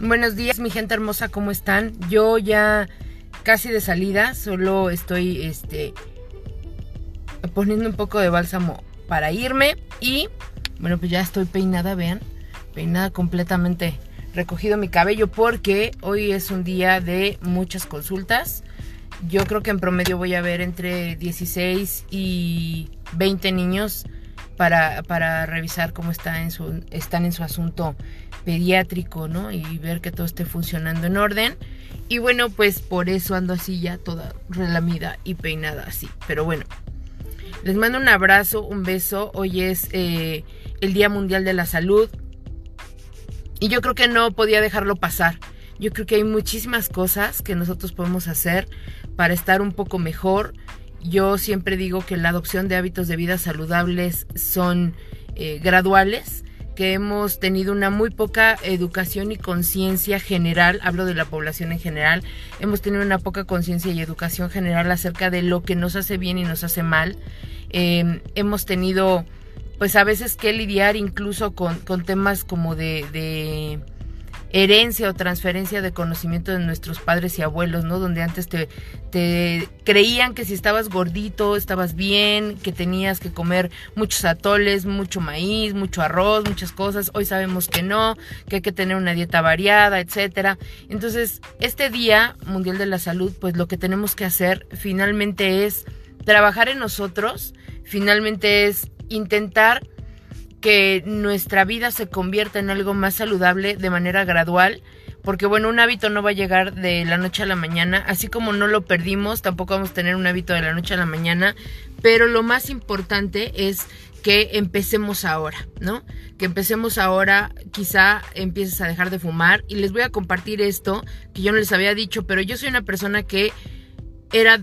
Buenos días, mi gente hermosa, ¿cómo están? Yo ya casi de salida, solo estoy este poniendo un poco de bálsamo para irme y bueno, pues ya estoy peinada, vean, peinada completamente recogido mi cabello porque hoy es un día de muchas consultas. Yo creo que en promedio voy a ver entre 16 y 20 niños para, para revisar cómo está en su, están en su asunto pediátrico, ¿no? Y ver que todo esté funcionando en orden. Y bueno, pues por eso ando así ya toda relamida y peinada así. Pero bueno, les mando un abrazo, un beso. Hoy es eh, el Día Mundial de la Salud. Y yo creo que no podía dejarlo pasar. Yo creo que hay muchísimas cosas que nosotros podemos hacer para estar un poco mejor. Yo siempre digo que la adopción de hábitos de vida saludables son eh, graduales que hemos tenido una muy poca educación y conciencia general, hablo de la población en general, hemos tenido una poca conciencia y educación general acerca de lo que nos hace bien y nos hace mal. Eh, hemos tenido pues a veces que lidiar incluso con, temas como de herencia o transferencia de conocimiento de nuestros padres y abuelos, ¿no? Donde antes te, te creían que si estabas gordito estabas bien, que tenías que comer muchos atoles, mucho maíz, mucho arroz, muchas cosas. Hoy sabemos que no, que hay que tener una dieta variada, etcétera. Entonces, este Día Mundial de la Salud, pues lo que tenemos que hacer finalmente es trabajar en nosotros, finalmente es intentar que nuestra vida se convierta en algo más saludable de manera gradual, porque bueno, un hábito no va a llegar de la noche a la mañana, así como no lo perdimos, tampoco vamos a tener un hábito de la noche a la mañana, pero lo más importante es que empecemos ahora, ¿no? Que empecemos ahora, quizá empieces a dejar de fumar y les voy a compartir esto que yo no les había dicho, pero yo soy una persona que era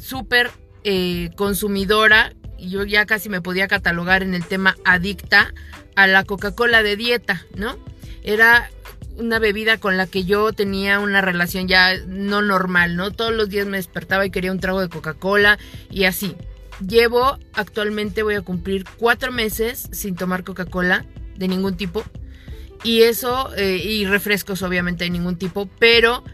súper eh, consumidora yo ya casi me podía catalogar en el tema adicta a la Coca-Cola de dieta, ¿no? Era una bebida con la que yo tenía una relación ya no normal, ¿no? Todos los días me despertaba y quería un trago de Coca-Cola y así. Llevo actualmente, voy a cumplir cuatro meses sin tomar Coca-Cola de ningún tipo. Y eso, eh, y refrescos obviamente de ningún tipo, pero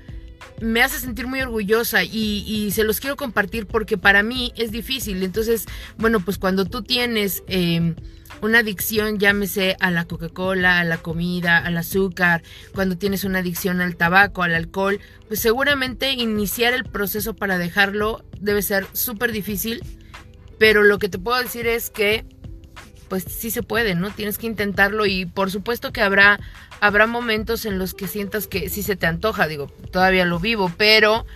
me hace sentir muy orgullosa y, se los quiero compartir porque para mí es difícil. Entonces, bueno, pues cuando tú tienes em, una adicción, llámese a la Coca-Cola, a la comida, al azúcar, cuando tienes una adicción al tabaco, al alcohol, pues seguramente iniciar el proceso para dejarlo debe ser súper difícil. Pero lo que te puedo decir es que pues sí se puede, ¿no? Tienes que intentarlo y por supuesto que habrá habrá momentos en los que sientas que sí se te antoja, digo, todavía lo vivo, pero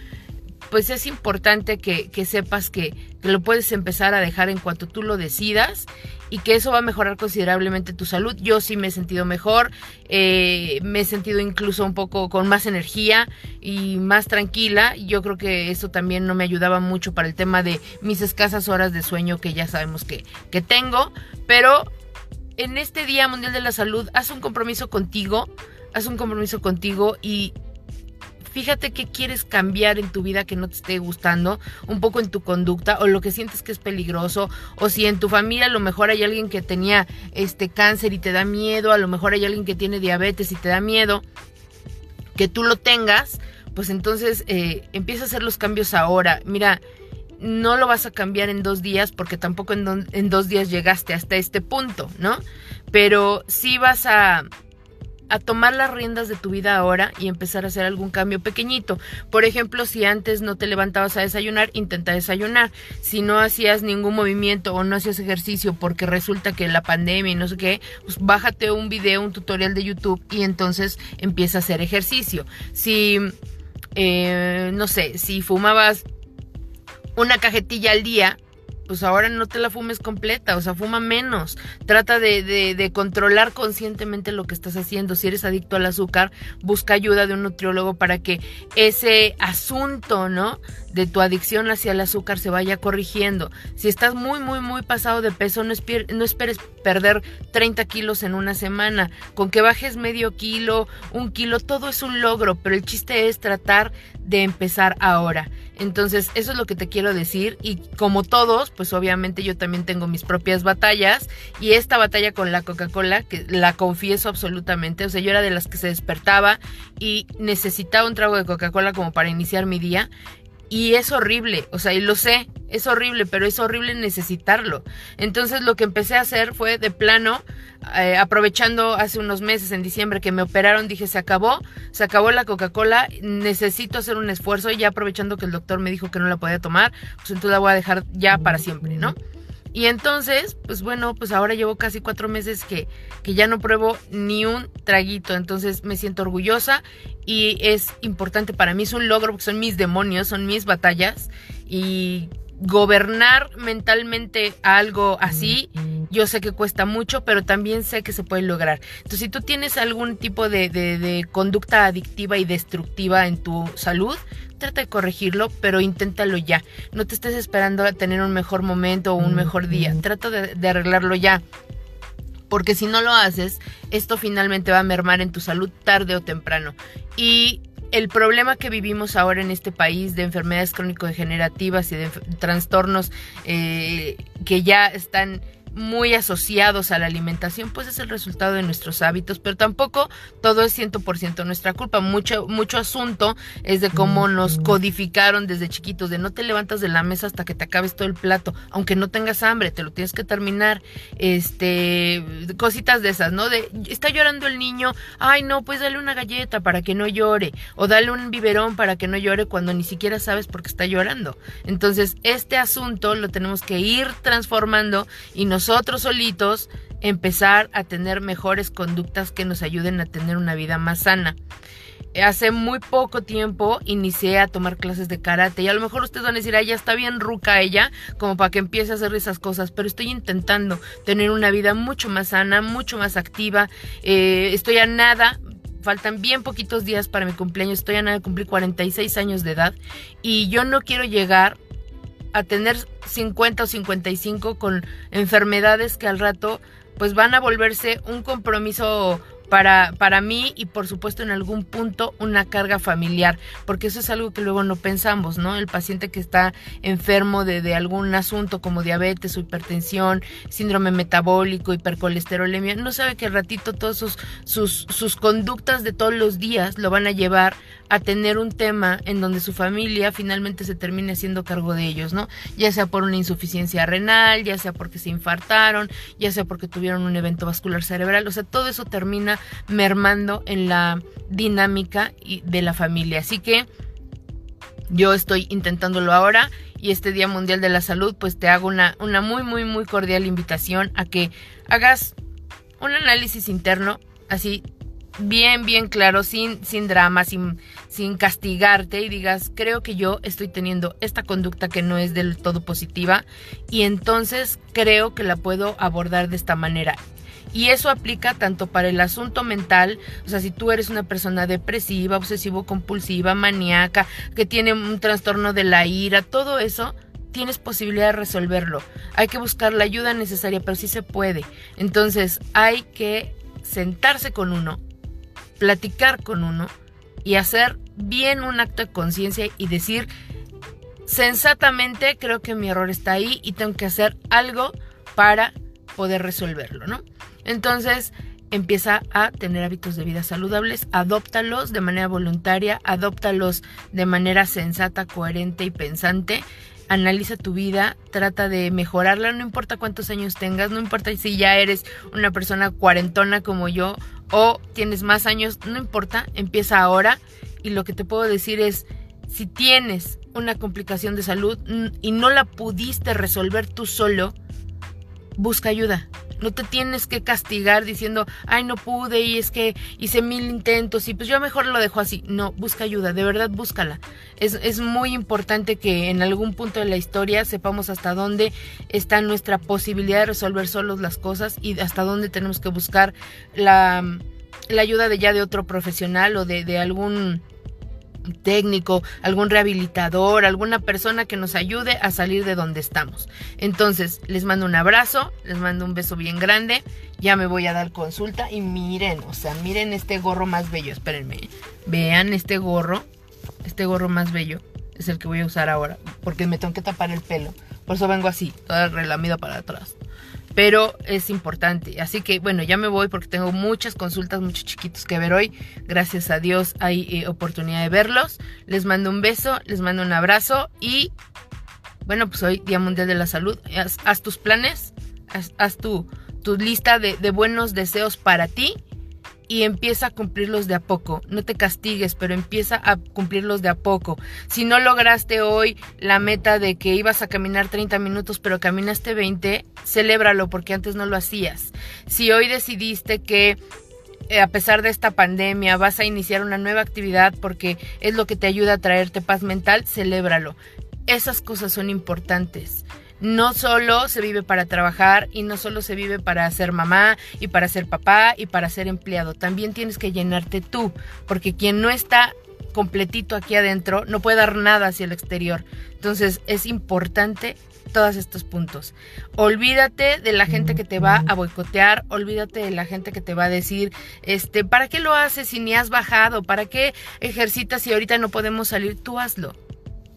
pues es importante que, sepas que, lo puedes empezar a dejar en cuanto tú lo decidas y que eso va a mejorar considerablemente tu salud. Yo sí me he sentido mejor, eh, me he sentido incluso un poco con más energía y más tranquila. Yo creo que eso también no me ayudaba mucho para el tema de mis escasas horas de sueño que ya sabemos que, que tengo, pero en este Día Mundial de la Salud, haz un compromiso contigo, haz un compromiso contigo y fíjate qué quieres cambiar en tu vida que no te esté gustando, un poco en tu conducta o lo que sientes que es peligroso o si en tu familia a lo mejor hay alguien que tenía este cáncer y te da miedo, a lo mejor hay alguien que tiene diabetes y te da miedo que tú lo tengas, pues entonces eh, empieza a hacer los cambios ahora. Mira, no lo vas a cambiar en dos días porque tampoco en, en dos días llegaste hasta este punto, ¿no? Pero sí vas a, a tomar las riendas de tu vida ahora y empezar a hacer algún cambio pequeñito. Por ejemplo, si antes no te levantabas a desayunar, intenta desayunar. Si no hacías ningún movimiento o no hacías ejercicio porque resulta que la pandemia y no sé qué, pues bájate un video, un tutorial de YouTube y entonces empieza a hacer ejercicio. Si, eh, no sé, si fumabas una cajetilla al día, pues ahora no te la fumes completa, o sea, fuma menos. Trata de, controlar conscientemente lo que estás haciendo. Si eres adicto al azúcar, busca ayuda de un nutriólogo para que ese asunto, ¿no? De tu adicción hacia el azúcar se vaya corrigiendo. Si estás muy, muy, muy pasado de peso, no, no esperes perder 30 kilos en una semana. Con que bajes medio kilo, un kilo, todo es un logro, pero el chiste es tratar de empezar ahora. Entonces, eso es lo que te quiero decir. Y como todos, pues obviamente yo también tengo mis propias batallas. Y esta batalla con la Coca-Cola, que la confieso absolutamente, o sea, yo era de las que se despertaba y necesitaba un trago de Coca-Cola como para iniciar mi día y es horrible, o sea, y lo sé, es horrible, pero es horrible necesitarlo. Entonces lo que empecé a hacer fue de plano, eh, aprovechando hace unos meses, en diciembre, que me operaron, dije, se acabó, se acabó la Coca-Cola, necesito hacer un esfuerzo y ya aprovechando que el doctor me dijo que no la podía tomar, pues entonces la voy a dejar ya para siempre, ¿no? Y entonces, pues bueno, pues ahora llevo casi cuatro meses que, que ya no pruebo ni un traguito. Entonces me siento orgullosa y es importante para mí, es un logro porque son mis demonios, son mis batallas. Y gobernar mentalmente algo así, yo sé que cuesta mucho, pero también sé que se puede lograr. Entonces, si tú tienes algún tipo de, de, de conducta adictiva y destructiva en tu salud, trata de corregirlo, pero inténtalo ya. No te estés esperando a tener un mejor momento o un mejor día. Trata de, arreglarlo ya. Porque si no lo haces, esto finalmente va a mermar en tu salud tarde o temprano. Y el problema que vivimos ahora en este país de enfermedades crónico-degenerativas y de trastornos eh, que ya están muy asociados a la alimentación, pues es el resultado de nuestros hábitos, pero tampoco todo es 100% nuestra culpa. Mucho, mucho asunto es de cómo nos codificaron desde chiquitos, de no te levantas de la mesa hasta que te acabes todo el plato, aunque no tengas hambre, te lo tienes que terminar. Este, cositas de esas, ¿no? De, está llorando el niño, ay no, pues dale una galleta para que no llore, o dale un biberón para que no llore cuando ni siquiera sabes por qué está llorando. Entonces, este asunto lo tenemos que ir transformando y nos nosotros solitos empezar a tener mejores conductas que nos ayuden a tener una vida más sana. Hace muy poco tiempo inicié a tomar clases de karate y a lo mejor ustedes van a decir, ay, ya está bien ruca ella, como para que empiece a hacer esas cosas, pero estoy intentando tener una vida mucho más sana, mucho más activa. Eh, estoy a nada, faltan bien poquitos días para mi cumpleaños, estoy a nada de cumplir 46 años de edad y yo no quiero llegar a tener 50 o 55 con enfermedades que al rato pues van a volverse un compromiso para, para mí y por supuesto en algún punto una carga familiar, porque eso es algo que luego no pensamos, ¿no? El paciente que está enfermo de, de algún asunto como diabetes o hipertensión, síndrome metabólico, hipercolesterolemia, no sabe que al ratito todas sus, sus, sus conductas de todos los días lo van a llevar a tener un tema en donde su familia finalmente se termine haciendo cargo de ellos, ¿no? Ya sea por una insuficiencia renal, ya sea porque se infartaron, ya sea porque tuvieron un evento vascular cerebral, o sea, todo eso termina mermando en la dinámica de la familia. Así que yo estoy intentándolo ahora y este Día Mundial de la Salud, pues te hago una, una muy, muy, muy cordial invitación a que hagas un análisis interno, así bien, bien claro, sin, sin drama, sin, sin castigarte y digas, creo que yo estoy teniendo esta conducta que no es del todo positiva y entonces creo que la puedo abordar de esta manera. Y eso aplica tanto para el asunto mental, o sea, si tú eres una persona depresiva, obsesivo compulsiva, maníaca, que tiene un trastorno de la ira, todo eso, tienes posibilidad de resolverlo. Hay que buscar la ayuda necesaria, pero sí se puede. Entonces, hay que sentarse con uno, platicar con uno y hacer bien un acto de conciencia y decir sensatamente creo que mi error está ahí y tengo que hacer algo para poder resolverlo, ¿no? Entonces empieza a tener hábitos de vida saludables, adóptalos de manera voluntaria, adóptalos de manera sensata, coherente y pensante analiza tu vida, trata de mejorarla, no importa cuántos años tengas, no importa si ya eres una persona cuarentona como yo o tienes más años, no importa, empieza ahora y lo que te puedo decir es, si tienes una complicación de salud y no la pudiste resolver tú solo, busca ayuda. No te tienes que castigar diciendo, ay, no pude y es que hice mil intentos y pues yo mejor lo dejo así. No, busca ayuda, de verdad búscala. Es, es muy importante que en algún punto de la historia sepamos hasta dónde está nuestra posibilidad de resolver solos las cosas y hasta dónde tenemos que buscar la, la ayuda de ya de otro profesional o de, de algún técnico, algún rehabilitador, alguna persona que nos ayude a salir de donde estamos. Entonces, les mando un abrazo, les mando un beso bien grande, ya me voy a dar consulta y miren, o sea, miren este gorro más bello, espérenme, vean este gorro, este gorro más bello, es el que voy a usar ahora, porque me tengo que tapar el pelo. Por eso vengo así, toda relamida para atrás. Pero es importante. Así que bueno, ya me voy porque tengo muchas consultas, muchos chiquitos que ver hoy. Gracias a Dios hay eh, oportunidad de verlos. Les mando un beso, les mando un abrazo y bueno, pues hoy Día Mundial de la Salud. Haz, tus planes, haz, tu, tu, lista de, de buenos deseos para ti y empieza a cumplirlos de a poco. No te castigues, pero empieza a cumplirlos de a poco. Si no lograste hoy la meta de que ibas a caminar 30 minutos, pero caminaste 20, celébralo porque antes no lo hacías. Si hoy decidiste que eh, a pesar de esta pandemia vas a iniciar una nueva actividad porque es lo que te ayuda a traerte paz mental, celébralo. Esas cosas son importantes no solo se vive para trabajar y no solo se vive para ser mamá y para ser papá y para ser empleado, también tienes que llenarte tú, porque quien no está completito aquí adentro no puede dar nada hacia el exterior. Entonces es importante todos estos puntos. Olvídate de la gente que te va a boicotear, olvídate de la gente que te va a decir, este, ¿para qué lo haces si ni has bajado? ¿Para qué ejercitas si ahorita no podemos salir? Tú hazlo.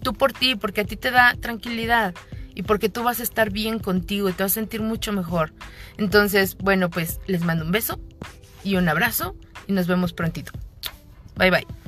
Tú por ti, porque a ti te da tranquilidad y porque tú vas a estar bien contigo y te vas a sentir mucho mejor. Entonces, bueno, pues les mando un beso y un abrazo y nos vemos prontito. Bye bye.